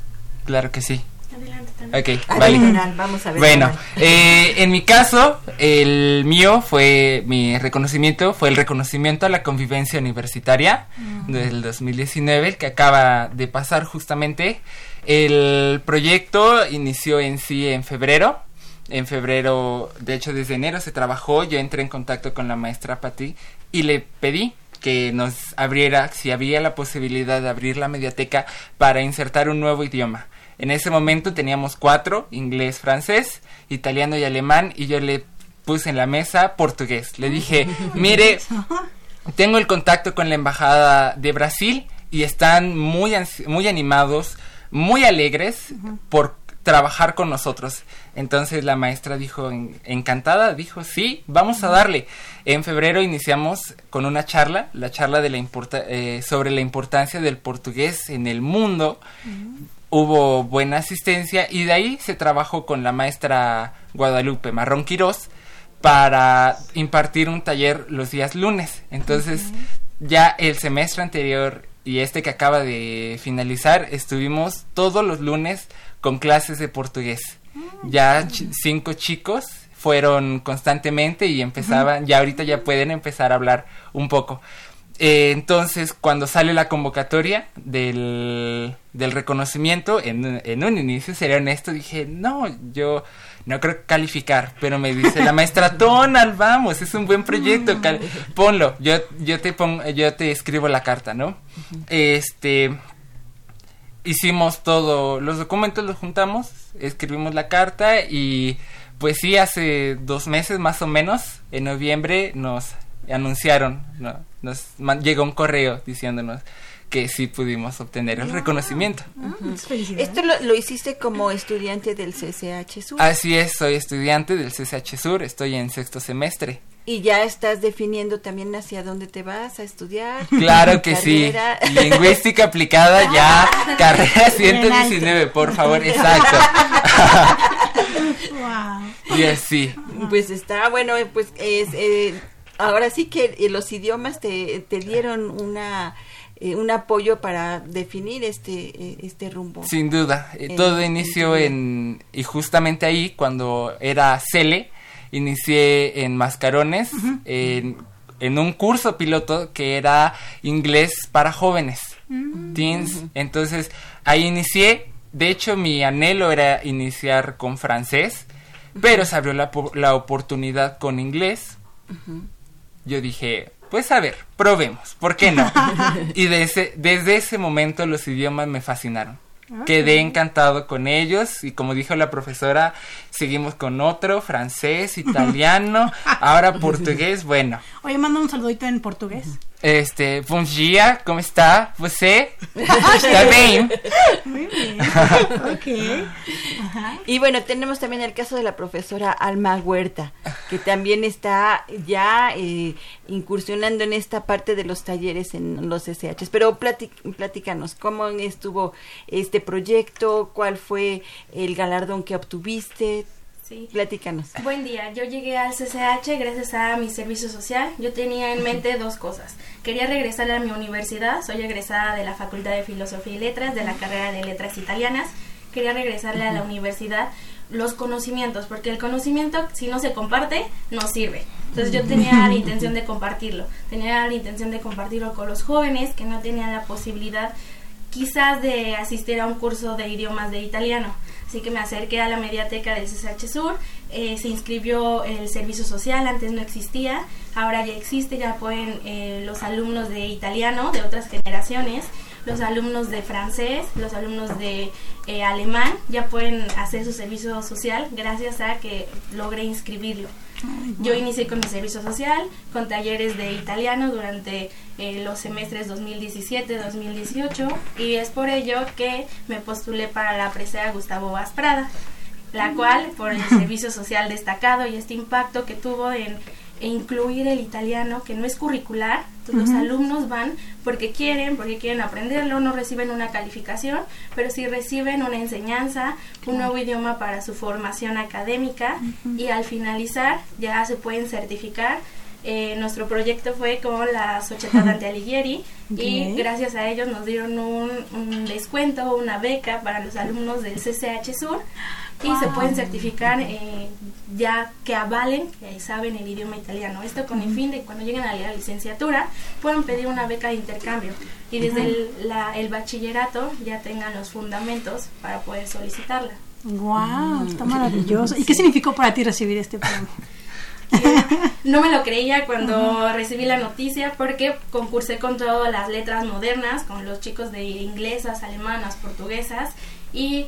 Claro que sí. Adelante, Ok, vale. Vamos a ver. Bueno, eh, en mi caso, el mío fue, mi reconocimiento fue el reconocimiento a la convivencia universitaria del 2019, el que acaba de pasar justamente. El proyecto inició en sí en febrero. En febrero, de hecho desde enero se trabajó, yo entré en contacto con la maestra Patti y le pedí que nos abriera, si había la posibilidad de abrir la mediateca para insertar un nuevo idioma. En ese momento teníamos cuatro, inglés, francés, italiano y alemán, y yo le puse en la mesa portugués. Le dije, mire, tengo el contacto con la embajada de Brasil y están muy, muy animados, muy alegres por trabajar con nosotros. Entonces la maestra dijo, encantada, dijo, sí, vamos a darle. En febrero iniciamos con una charla, la charla de la eh, sobre la importancia del portugués en el mundo hubo buena asistencia y de ahí se trabajó con la maestra Guadalupe Marrón Quirós para impartir un taller los días lunes. Entonces, ya el semestre anterior y este que acaba de finalizar, estuvimos todos los lunes con clases de portugués. Mm. Ya cinco chicos fueron constantemente y empezaban, ya ahorita ya pueden empezar a hablar un poco. Eh, entonces, cuando sale la convocatoria del, del reconocimiento, en, en, un inicio, sería honesto, dije, no, yo no creo calificar, pero me dice la maestra, Tonal, vamos, es un buen proyecto, ponlo, yo, yo, te pongo, yo te escribo la carta, ¿no? Este, hicimos todo, los documentos los juntamos, escribimos la carta y pues sí, hace dos meses más o menos, en noviembre, nos anunciaron, ¿no? Nos llegó un correo diciéndonos que sí pudimos obtener el reconocimiento. Esto lo, hiciste como estudiante del CCH Sur. Así es, soy estudiante del CCH Sur, estoy en sexto semestre. ¿Y ya estás definiendo también hacia dónde te vas a estudiar? Claro que sí. Lingüística aplicada ya, carrera 119, por favor, exacto. wow. Y así. Pues está, bueno, pues es... Eh, ahora sí que eh, los idiomas te, te dieron una eh, un apoyo para definir este eh, este rumbo. Sin duda, todo inició en y justamente ahí cuando era Cele inicié en Mascarones en, en, un curso piloto que era inglés para jóvenes, mm. teens, entonces ahí inicié, de hecho mi anhelo era iniciar con francés, pero se abrió la, la oportunidad con inglés yo dije, pues a ver, probemos, ¿por qué no? y desde ese momento los idiomas me fascinaron. Quedé encantado con ellos y como dijo la profesora, seguimos con otro, francés, italiano, ahora portugués, bueno. Oye, manda un saludito en portugués. Este, bom dia, ¿cómo está? ¿Você? ¿Está bien? Muy bien. ok. Y bueno, tenemos también el caso de la profesora Alma Huerta, que también está ya eh, incursionando en esta parte de los talleres en los SHs. Pero platícanos, ¿cómo estuvo este proyecto? ¿Cuál fue el galardón que obtuviste? Sí. Platícanos. Buen día. Yo llegué al CCH gracias a mi servicio social. Yo tenía en mente dos cosas. Quería regresar a mi universidad. Soy egresada de la Facultad de Filosofía y Letras de la carrera de Letras Italianas quería regresarle a la universidad los conocimientos, porque el conocimiento si no se comparte no sirve. Entonces yo tenía la intención de compartirlo, tenía la intención de compartirlo con los jóvenes que no tenían la posibilidad quizás de asistir a un curso de idiomas de italiano. Así que me acerqué a la mediateca del CSH Sur, eh, se inscribió el servicio social, antes no existía, ahora ya existe, ya pueden eh, los alumnos de italiano de otras generaciones los alumnos de francés, los alumnos de eh, alemán ya pueden hacer su servicio social gracias a que logré inscribirlo. Yo inicié con mi servicio social, con talleres de italiano durante eh, los semestres 2017-2018 y es por ello que me postulé para la presea Gustavo Vaz Prada, la cual por el servicio social destacado y este impacto que tuvo en e incluir el italiano que no es curricular. Los alumnos van porque quieren, porque quieren aprenderlo, no reciben una calificación, pero sí reciben una enseñanza, un nuevo idioma para su formación académica y al finalizar ya se pueden certificar. Eh, nuestro proyecto fue con la Società Dante Alighieri y gracias a ellos nos dieron un, un descuento, una beca para los alumnos del CCH Sur y se pueden certificar eh, ya que avalen que saben el idioma italiano. Esto con el fin de que cuando lleguen a la licenciatura puedan pedir una beca de intercambio y desde el, el bachillerato ya tengan los fundamentos para poder solicitarla. ¡Wow! Está maravilloso. ¿Y qué significó para ti recibir este premio? no me lo creía cuando recibí la noticia porque concursé con todas las letras modernas, con los chicos de inglesas, alemanas, portuguesas y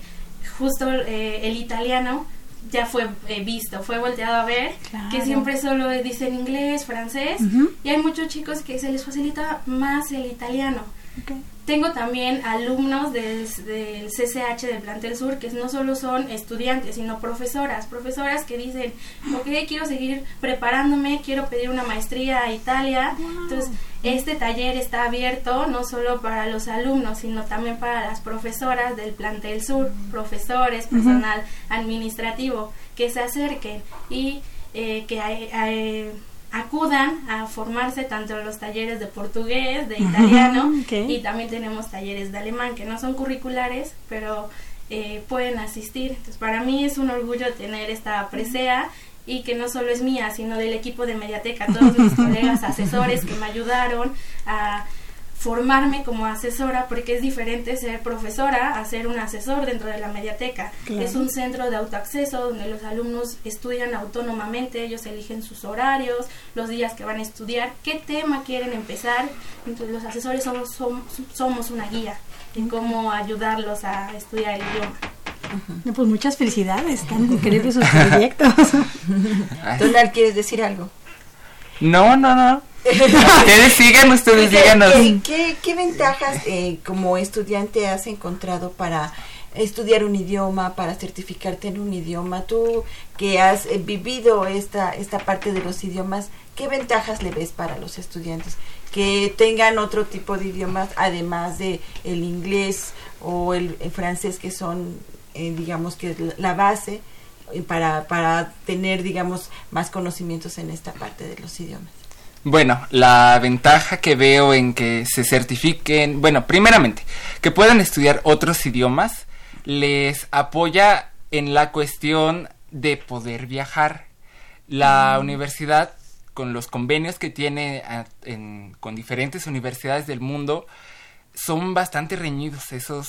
justo eh, el italiano ya fue eh, visto, fue volteado a ver, que siempre solo dicen inglés, francés, y hay muchos chicos que se les facilita más el italiano. Tengo también alumnos del, del, CCH del Plantel Sur que no solo son estudiantes, sino profesoras, profesoras que dicen, ok, quiero seguir preparándome, quiero pedir una maestría a Italia. Entonces, este taller está abierto no solo para los alumnos, sino también para las profesoras del Plantel Sur, profesores, personal administrativo, que se acerquen y eh, que hay, hay acudan a formarse tanto en los talleres de portugués, de italiano y también tenemos talleres de alemán que no son curriculares, pero eh, pueden asistir. Entonces, para mí es un orgullo tener esta presea y que no solo es mía, sino del equipo de Mediateca, todos mis colegas asesores que me ayudaron a formarme como asesora porque es diferente ser profesora a ser un asesor dentro de la mediateca. Es un centro de autoacceso donde los alumnos estudian autónomamente, ellos eligen sus horarios, los días que van a estudiar, qué tema quieren empezar. Entonces los asesores somos, somos, una guía en cómo ayudarlos a estudiar el idioma. pues muchas felicidades, están increíbles sus proyectos. Donald, ¿quieres decir algo? No, no, no. ustedes sigan, ustedes díganos. ¿Qué, qué, ventajas eh, como estudiante has encontrado para estudiar un idioma, para certificarte en un idioma? Tú que has eh, vivido esta, esta parte de los idiomas, ¿qué ventajas le ves para los estudiantes? Que tengan otro tipo de idiomas además de el inglés o el, francés que son, eh, digamos que la base para, para tener, digamos, más conocimientos en esta parte de los idiomas. Bueno, la ventaja que veo en que se certifiquen, bueno, primeramente, que puedan estudiar otros idiomas, les apoya en la cuestión de poder viajar. La mm. universidad, con los convenios que tiene con diferentes universidades del mundo, son bastante reñidos esos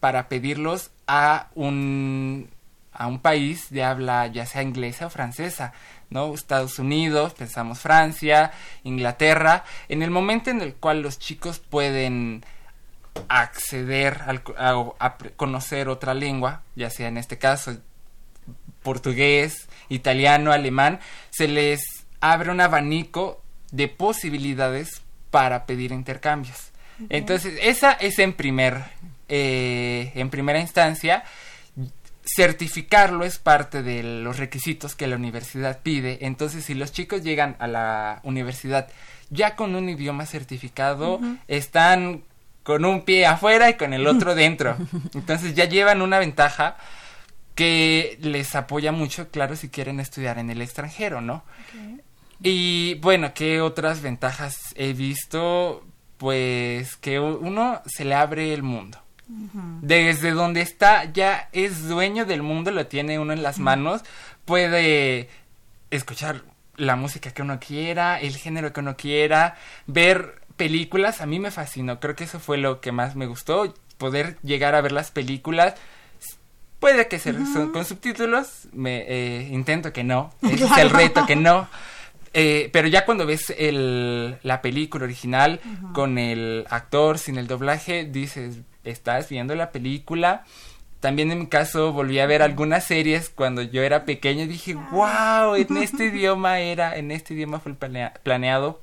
para pedirlos a un a un país de habla ya sea inglesa o francesa, ¿no? Estados Unidos, pensamos Francia, Inglaterra, en el momento en el cual los chicos pueden acceder a, conocer otra lengua, ya sea en este caso portugués, italiano, alemán, se les abre un abanico de posibilidades para pedir intercambios. Entonces, esa es en primer, eh, en primera instancia certificarlo es parte de los requisitos que la universidad pide. Entonces, si los chicos llegan a la universidad ya con un idioma certificado, están con un pie afuera y con el otro dentro. Entonces, ya llevan una ventaja que les apoya mucho, claro, si quieren estudiar en el extranjero, ¿no? Y bueno, ¿qué otras ventajas he visto? Pues que uno se le abre el mundo Desde donde está ya es dueño del mundo, lo tiene uno en las manos, puede escuchar la música que uno quiera, el género que uno quiera, ver películas, a mí me fascinó, creo que eso fue lo que más me gustó, poder llegar a ver las películas. Puede que sea con subtítulos, me eh, intento que no, ese es el reto, que no. Eh, pero ya cuando ves el, la película original con el actor sin el doblaje, dices, estás viendo la película. También en mi caso volví a ver algunas series cuando yo era pequeño y dije, wow, en este idioma era, en este idioma fue planeado.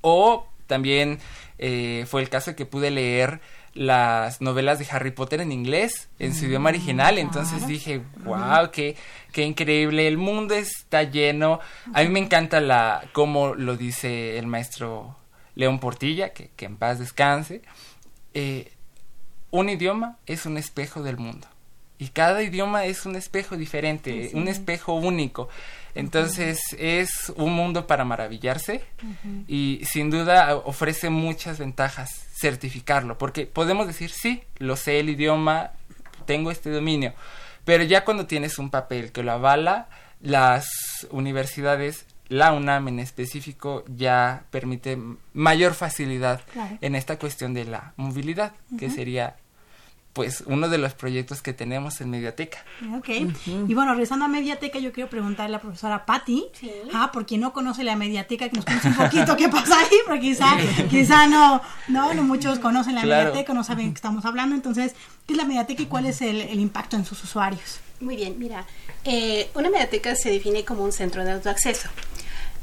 O también eh, fue el caso que pude leer las novelas de Harry Potter en inglés, en su idioma original. Mm, Entonces dije, wow, qué, qué increíble. El mundo está lleno. A mí me encanta la cómo lo dice el maestro León Portilla, que, que en paz descanse. Eh, un idioma es un espejo del mundo. Y cada idioma es un espejo diferente, un espejo único. Entonces es un mundo para maravillarse y sin duda ofrece muchas ventajas certificarlo, porque podemos decir, sí, lo sé el idioma, tengo este dominio, pero ya cuando tienes un papel que lo avala, las universidades, la UNAM en específico, ya permite mayor facilidad en esta cuestión de la movilidad, que sería pues uno de los proyectos que tenemos en Mediateca. Ok. Y bueno, regresando a Mediateca, yo quiero preguntarle a la profesora Patti, ah, por quien no conoce la Mediateca, que nos cuente un poquito qué pasa ahí, porque quizá, quizá no, no, no muchos conocen la Mediateca, no saben de qué estamos hablando. Entonces, ¿qué es la Mediateca y cuál es el, el impacto en sus usuarios? Muy bien, mira, eh, una Mediateca se define como un centro de autoacceso.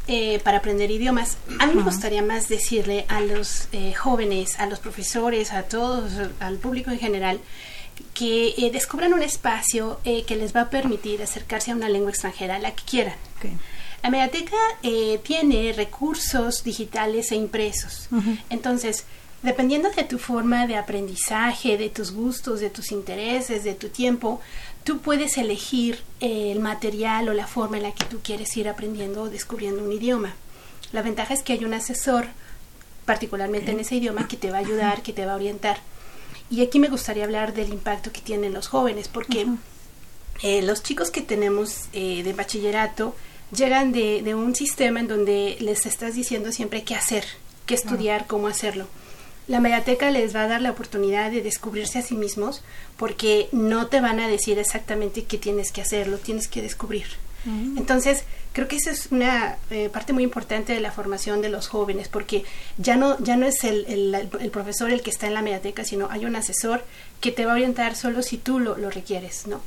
Eh, para aprender idiomas. A mí me gustaría más decirle a los eh, jóvenes, a los profesores, a todos, al público en general, que eh, descubran un espacio que les va a permitir acercarse a una lengua extranjera, la que quieran. La Mediateca tiene recursos digitales e impresos. Entonces, dependiendo de tu forma de aprendizaje, de tus gustos, de tus intereses, de tu tiempo, tú puedes elegir el material o la forma en la que tú quieres ir aprendiendo o descubriendo un idioma. La ventaja es que hay un asesor, particularmente en ese idioma, que te va a ayudar, que te va a orientar. Y aquí me gustaría hablar del impacto que tienen los jóvenes, porque eh, los chicos que tenemos eh, de bachillerato llegan de, de, un sistema en donde les estás diciendo siempre qué hacer, qué estudiar, cómo hacerlo. La mediateca les va a dar la oportunidad de descubrirse a sí mismos porque no te van a decir exactamente qué tienes que hacer, lo tienes que descubrir. Mm. Entonces, creo que esa es una eh, parte muy importante de la formación de los jóvenes, porque ya no, ya no es el, el, profesor el que está en la mediateca, sino hay un asesor que te va a orientar solo si tú lo, lo requieres, ¿no?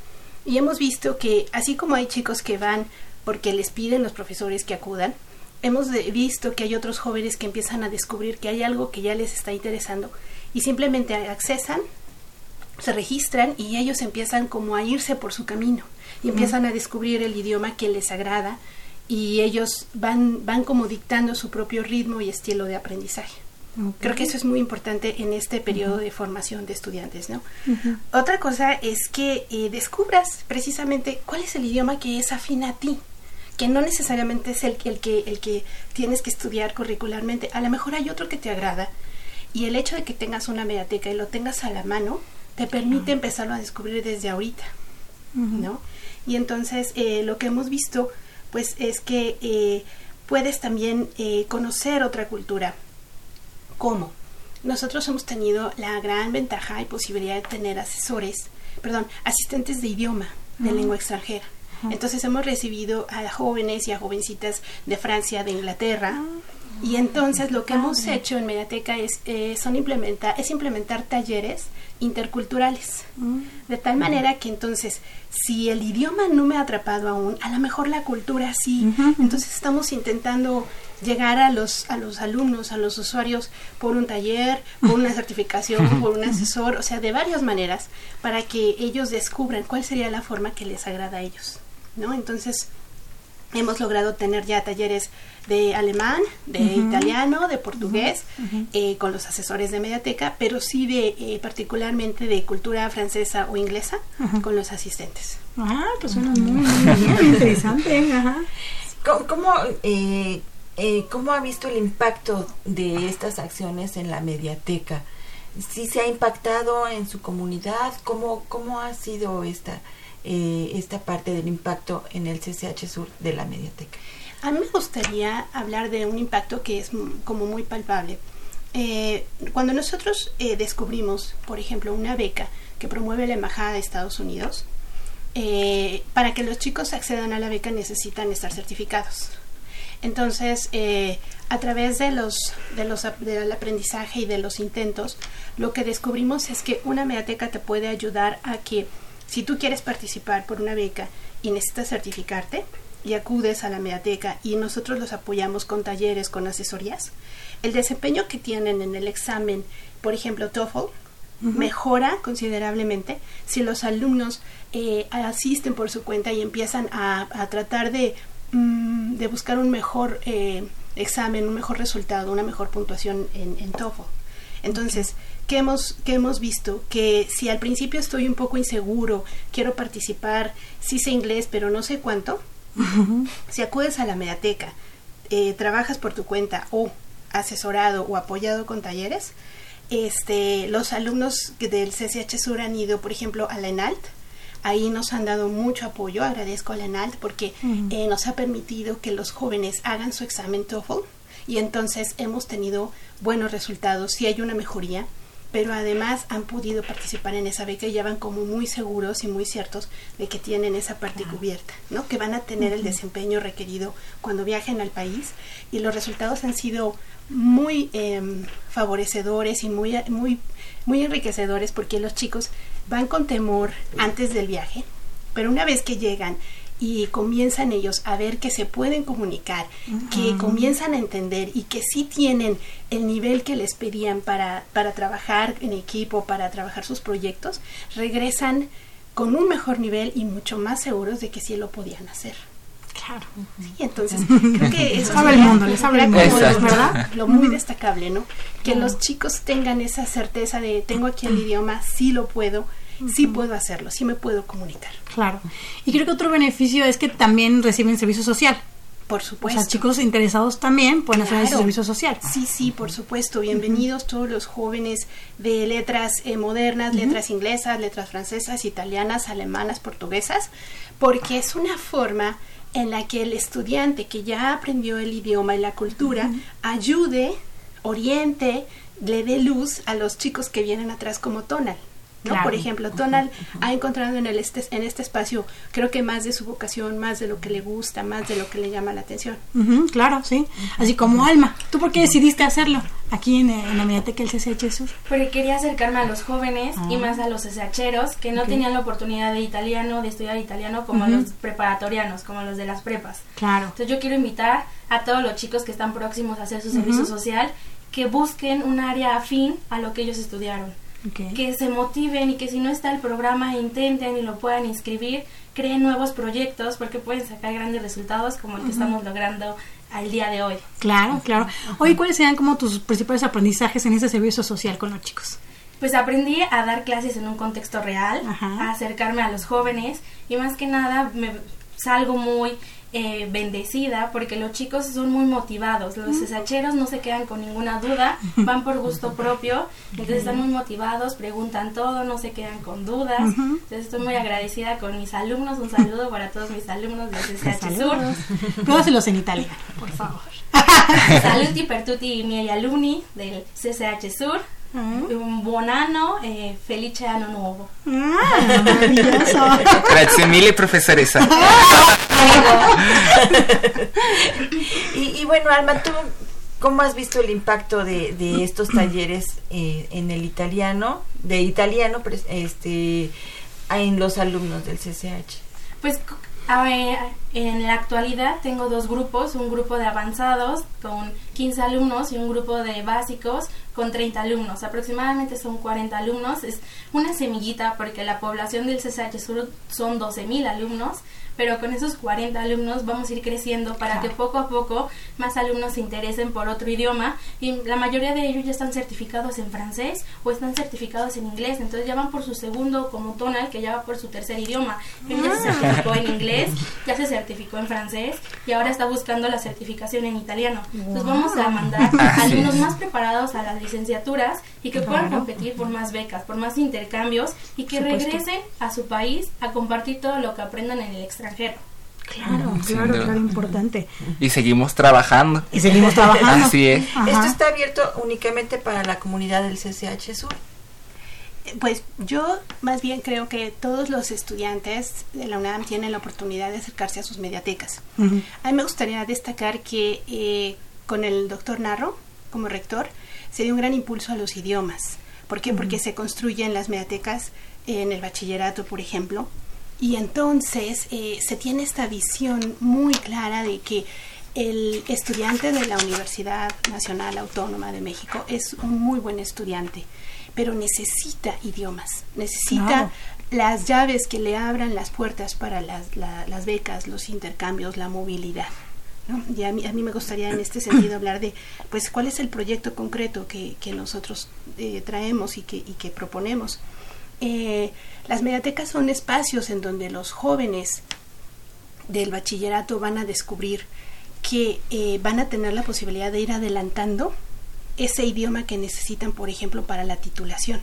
Y hemos visto que así como hay chicos que van porque les piden los profesores que acudan, hemos visto que hay otros jóvenes que empiezan a descubrir que hay algo que ya les está interesando y simplemente accesan, se registran y ellos empiezan como a irse por su camino y empiezan a descubrir el idioma que les agrada y ellos van, van como dictando su propio ritmo y estilo de aprendizaje. Creo que eso es muy importante en este periodo de formación de estudiantes, ¿no? Otra cosa es que eh, descubras precisamente cuál es el idioma que es afín a ti que no necesariamente es el, el, que, el que tienes que estudiar curricularmente. A lo mejor hay otro que te agrada y el hecho de que tengas una mediateca y lo tengas a la mano te permite empezarlo a descubrir desde ahorita, ¿no? Y entonces eh, lo que hemos visto pues es que eh, puedes también eh, conocer otra cultura. ¿Cómo? Nosotros hemos tenido la gran ventaja y posibilidad de tener asesores, perdón, asistentes de idioma, de lengua extranjera. Entonces hemos recibido a jóvenes y a jovencitas de Francia, de Inglaterra. Ah. Y entonces lo que hemos hecho en Mediateca es, eh, son implementar, es implementar talleres interculturales. Mm. De tal manera que entonces, si el idioma no me ha atrapado aún, a lo mejor la cultura sí. Entonces estamos intentando llegar a los, a los alumnos, a los usuarios, por un taller, por una certificación, por un asesor, o sea, de varias maneras, para que ellos descubran cuál sería la forma que les agrada a ellos. ¿No? Entonces, hemos logrado tener ya talleres de alemán, de italiano, de portugués, eh, con los asesores de Mediateca, pero sí de eh, particularmente de cultura francesa o inglesa con los asistentes. Ah, pues suena muy, interesante. ¿Cómo, eh, ¿Cómo ha visto el impacto de estas acciones en la Mediateca? si se ha impactado en su comunidad, cómo, cómo ha sido esta, eh, esta parte del impacto en el CCH Sur de la Mediateca. A mí me gustaría hablar de un impacto que es como muy palpable. Eh, cuando nosotros eh, descubrimos, por ejemplo, una beca que promueve la Embajada de Estados Unidos, eh, para que los chicos accedan a la beca necesitan estar certificados. Entonces, a través de los, de los del aprendizaje y de los intentos, lo que descubrimos es que una mediateca te puede ayudar a que si tú quieres participar por una beca y necesitas certificarte, y acudes a la mediateca y nosotros los apoyamos con talleres, con asesorías, el desempeño que tienen en el examen, por ejemplo, TOEFL, mejora considerablemente si los alumnos eh, asisten por su cuenta y empiezan a, tratar de, mm, de, buscar un mejor eh, examen, un mejor resultado, una mejor puntuación en, en TOEFL. Entonces, ¿qué hemos, ¿qué hemos visto? Que si al principio estoy un poco inseguro, quiero participar, sí sé inglés, pero no sé cuánto, si acudes a la mediateca, eh, trabajas por tu cuenta o asesorado o apoyado con talleres, este, los alumnos del CCH Sur han ido, por ejemplo, a la ENALT. Ahí nos han dado mucho apoyo, agradezco a la ENALT porque eh, nos ha permitido que los jóvenes hagan su examen TOEFL y entonces hemos tenido buenos resultados, si hay una mejoría, pero además han podido participar en esa beca y ya van como muy seguros y muy ciertos de que tienen esa parte cubierta, ¿no? Que van a tener el desempeño requerido cuando viajen al país. Y los resultados han sido muy em, favorecedores y muy, muy, muy enriquecedores porque los chicos van con temor antes del viaje, pero una vez que llegan y comienzan ellos a ver que se pueden comunicar, que comienzan a entender y que sí tienen el nivel que les pedían para, para trabajar en equipo, para trabajar sus proyectos, regresan con un mejor nivel y mucho más seguros de que sí lo podían hacer. Claro. Sí, entonces creo que eso abre el mundo, les abre el mundo, ¿verdad? Lo muy destacable, ¿no? Que los chicos tengan esa certeza de tengo aquí el idioma, sí lo puedo, sí puedo hacerlo, sí me puedo comunicar. Claro. Y creo que otro beneficio es que también reciben servicio social. Por supuesto. O sea, chicos interesados también pueden hacer ese servicio social. Sí, sí, por supuesto. Bienvenidos todos los jóvenes de letras eh, modernas, letras inglesas, letras francesas, italianas, alemanas, portuguesas, porque es una forma en la que el estudiante que ya aprendió el idioma y la cultura ayude, oriente, le dé luz a los chicos que vienen atrás como tonal. Por ejemplo, Tonal ha encontrado en, el este, en este espacio, creo que más de su vocación, más de lo que le gusta, más de lo que le llama la atención. claro, sí. Así como Alma. ¿Tú por qué decidiste hacerlo aquí en, la Mediateca del CCH Sur? Porque quería acercarme a los jóvenes y ah. más a los CCHeros que no tenían la oportunidad de italiano, de estudiar italiano como los preparatorianos, como los de las prepas. Claro. Entonces yo quiero invitar a todos los chicos que están próximos a hacer su servicio social que busquen un área afín a lo que ellos estudiaron que se motiven y que si no está el programa intenten y lo puedan inscribir, creen nuevos proyectos porque pueden sacar grandes resultados como el que estamos logrando al día de hoy. Claro, claro. Hoy, ¿cuáles serían como tus principales aprendizajes en ese servicio social con los chicos? Pues aprendí a dar clases en un contexto real, a acercarme a los jóvenes y más que nada me salgo muy eh, bendecida porque los chicos son muy motivados. Los cesacheros no se quedan con ninguna duda, van por gusto propio, entonces están muy motivados, preguntan todo, no se quedan con dudas. Entonces estoy muy agradecida con mis alumnos. Un saludo para todos mis alumnos del CCH Sur. Pruébaselos en Italia, por favor. Saluti per tutti miei alumni del CCH Sur. Un buon anno e felice anno nuovo. Ah, maravilloso. Grazie mille, professoressa. y, bueno, Alma, ¿tú cómo has visto el impacto de, de estos talleres eh, en el italiano, de italiano, este, en los alumnos del CCH? Pues en la actualidad tengo dos grupos, un grupo de avanzados con 15 alumnos y un grupo de básicos con 30 alumnos. Aproximadamente son 40 alumnos. Es una semillita porque la población del CSH Sur son 12.000 alumnos pero con esos 40 alumnos vamos a ir creciendo para que poco a poco más alumnos se interesen por otro idioma y la mayoría de ellos ya están certificados en francés o están certificados en inglés, entonces ya van por su segundo como tonal que ya va por su tercer idioma. Él ya se ah. certificó en inglés, ya se certificó en francés y ahora está buscando la certificación en italiano. Entonces vamos vamos a mandar alumnos más preparados a las licenciaturas y que puedan competir por más becas, por más intercambios y que regresen a su país a compartir todo lo que aprendan en el extranjero. Claro, claro, claro, importante. Y seguimos trabajando. Y seguimos trabajando. Así es. Esto está abierto únicamente para la comunidad del CCH Sur. Pues yo más bien creo que todos los estudiantes de la UNAM tienen la oportunidad de acercarse a sus mediatecas. A mí me gustaría destacar que eh, con el doctor Narro como rector se dio un gran impulso a los idiomas. ¿Por qué? Porque se construyen las mediatecas en el bachillerato, por ejemplo, y entonces eh, se tiene esta visión muy clara de que el estudiante de la Universidad Nacional Autónoma de México es un muy buen estudiante pero necesita idiomas, necesita las llaves que le abran las puertas para las, las becas, los intercambios, la movilidad. Y a mí, a mí me gustaría en este sentido hablar de, pues, cuál es el proyecto concreto que, que nosotros eh, traemos y que, y que proponemos. Eh, las mediatecas son espacios en donde los jóvenes del bachillerato van a descubrir que eh, van a tener la posibilidad de ir adelantando ese idioma que necesitan, por ejemplo, para la titulación.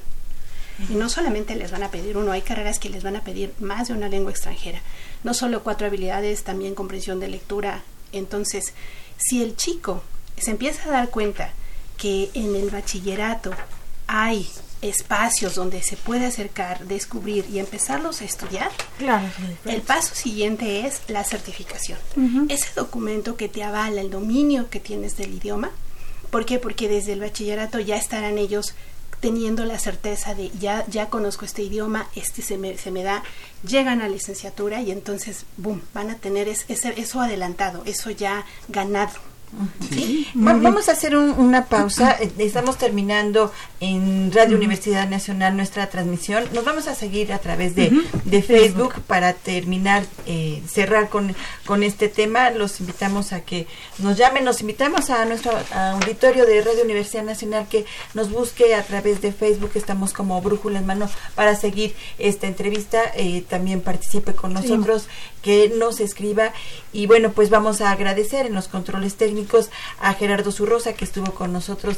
Y no solamente les van a pedir uno, hay carreras que les van a pedir más de una lengua extranjera. No solo cuatro habilidades, también comprensión de lectura. Entonces, si el chico se empieza a dar cuenta que en el bachillerato hay espacios donde se puede acercar, descubrir y empezarlos a estudiar, claro, el paso siguiente es la certificación. Ese documento que te avala el dominio que tienes del idioma ¿Por qué? Porque desde el bachillerato ya estarán ellos teniendo la certeza de ya, ya conozco este idioma, este se me, se me da, llegan a licenciatura y entonces, boom, van a tener ese, eso adelantado, eso ya ganado. Vamos a hacer una pausa. Eh, estamos terminando en Radio Universidad Nacional nuestra transmisión. Nos vamos a seguir a través de, Facebook para terminar, eh, cerrar con, con este tema. Los invitamos a que nos llamen. Nos invitamos a nuestro auditorio de Radio Universidad Nacional que nos busque a través de Facebook. Estamos como Brújula en Mano para seguir esta entrevista. Eh, también participe con nosotros, que nos escriba. Y bueno, pues vamos a agradecer en los controles técnicos a Gerardo Zurrosa, que estuvo con nosotros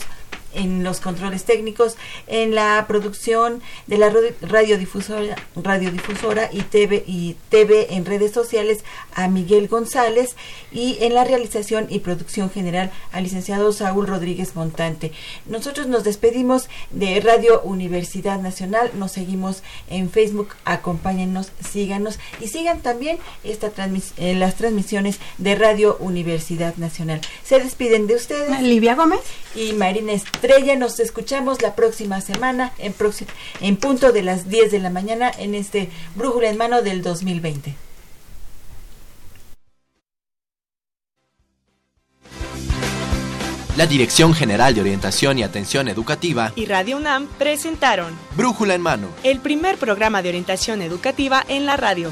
en los controles técnicos, en la producción de la radiodifusora, radiodifusora y TV y TV en redes sociales a Miguel González y en la realización y producción general al licenciado Saúl Rodríguez Montante. Nosotros nos despedimos de Radio Universidad Nacional, nos seguimos en Facebook, acompáñennos, síganos y sigan también esta eh, las transmisiones de Radio Universidad Nacional. Se despiden de ustedes. Livia Gómez y Marina Estrella. Nos escuchamos la próxima semana en, en punto de las 10 de la mañana en este Brújula en Mano del 2020. La Dirección General de Orientación y Atención Educativa y Radio UNAM presentaron Brújula en Mano, el primer programa de orientación educativa en la radio.